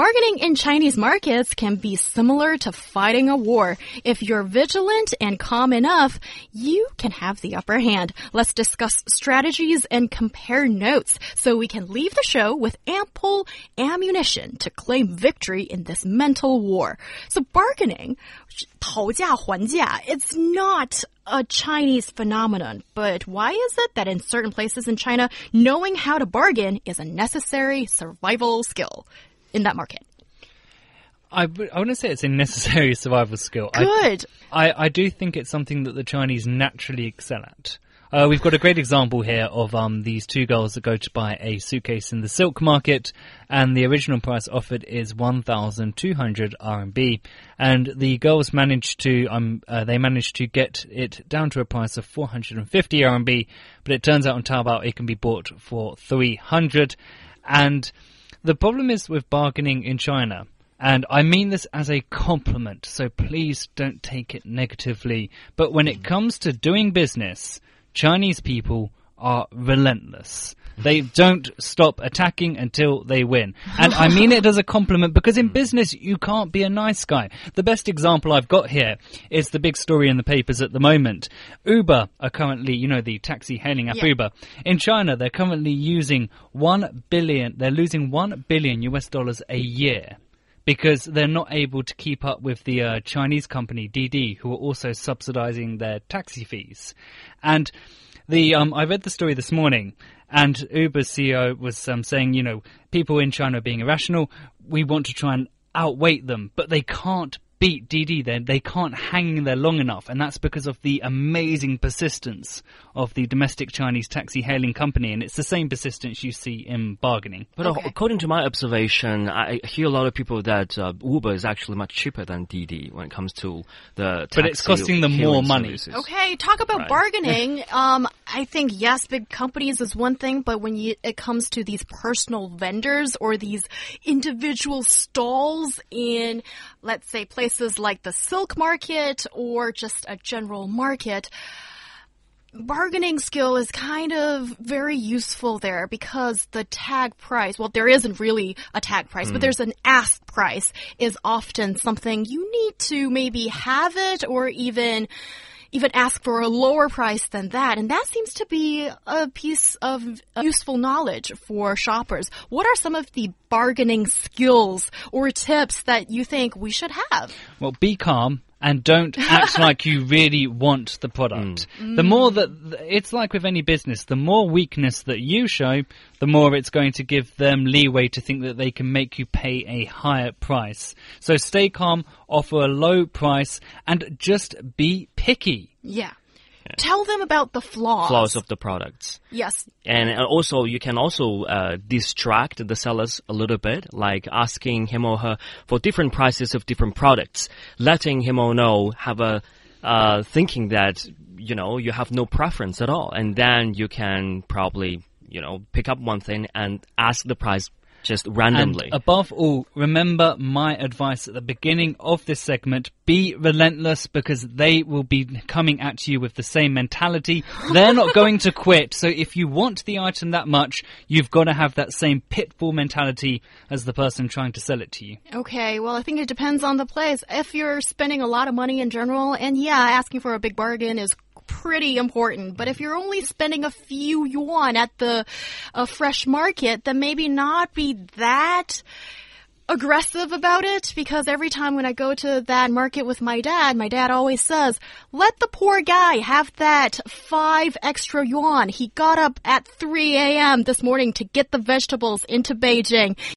Bargaining in Chinese markets can be similar to fighting a war. If you're vigilant and calm enough, you can have the upper hand. Let's discuss strategies and compare notes so we can leave the show with ample ammunition to claim victory in this mental war. So bargaining, 讨价还价, it's not a Chinese phenomenon, but why is it that in certain places in China, knowing how to bargain is a necessary survival skill? In that market? I, I wouldn't say it's a necessary survival skill. Good. I, I, I, do think it's something that the Chinese naturally excel at. Uh, we've got a great example here of um, these two girls that go to buy a suitcase in the silk market, and the original price offered is 1,200 RMB, and the girls managed to um, uh, they managed to get it down to a price of 450 RMB, but it turns out on Taobao it can be bought for 300, and the problem is with bargaining in China, and I mean this as a compliment, so please don't take it negatively. But when it comes to doing business, Chinese people are relentless. They don't stop attacking until they win. And I mean it as a compliment because in business, you can't be a nice guy. The best example I've got here is the big story in the papers at the moment. Uber are currently, you know, the taxi hailing app yeah. Uber. In China, they're currently using 1 billion, they're losing 1 billion US dollars a year because they're not able to keep up with the uh, Chinese company Didi, who are also subsidizing their taxi fees. And the um, I read the story this morning, and Uber's CEO was um, saying, you know, people in China are being irrational. We want to try and outweight them, but they can't beat Didi, then they can't hang there long enough and that's because of the amazing persistence of the domestic Chinese taxi hailing company and it's the same persistence you see in bargaining but okay. according to my observation I hear a lot of people that uh, Uber is actually much cheaper than Didi when it comes to the but it's costing them more money services. okay talk about right. bargaining um, I think yes big companies is one thing but when you, it comes to these personal vendors or these individual stalls in let's say places places like the silk market or just a general market, bargaining skill is kind of very useful there because the tag price, well, there isn't really a tag price, mm. but hmm. there's an ask price is often something you need to maybe have it or even even ask for a lower price than that. And that seems to be a piece of useful knowledge for shoppers. What are some of the bargaining skills or tips that you think we should have? Well, be calm and don't act like you really want the product. Mm. The more that it's like with any business, the more weakness that you show, the more it's going to give them leeway to think that they can make you pay a higher price. So stay calm, offer a low price, and just be picky. Yeah. Tell them about the flaws. Flaws of the products. Yes. And uh, also, you can also uh, distract the sellers a little bit, like asking him or her for different prices of different products, letting him or know have a uh, thinking that you know you have no preference at all, and then you can probably you know pick up one thing and ask the price just randomly. And above all, remember my advice at the beginning of this segment. Be relentless because they will be coming at you with the same mentality. They're not going to quit. So if you want the item that much, you've got to have that same pitfall mentality as the person trying to sell it to you. Okay, well, I think it depends on the place. If you're spending a lot of money in general, and yeah, asking for a big bargain is pretty important. But if you're only spending a few yuan at the uh, fresh market, then maybe not be that aggressive about it because every time when I go to that market with my dad, my dad always says, let the poor guy have that five extra yuan. He got up at 3 a.m. this morning to get the vegetables into Beijing.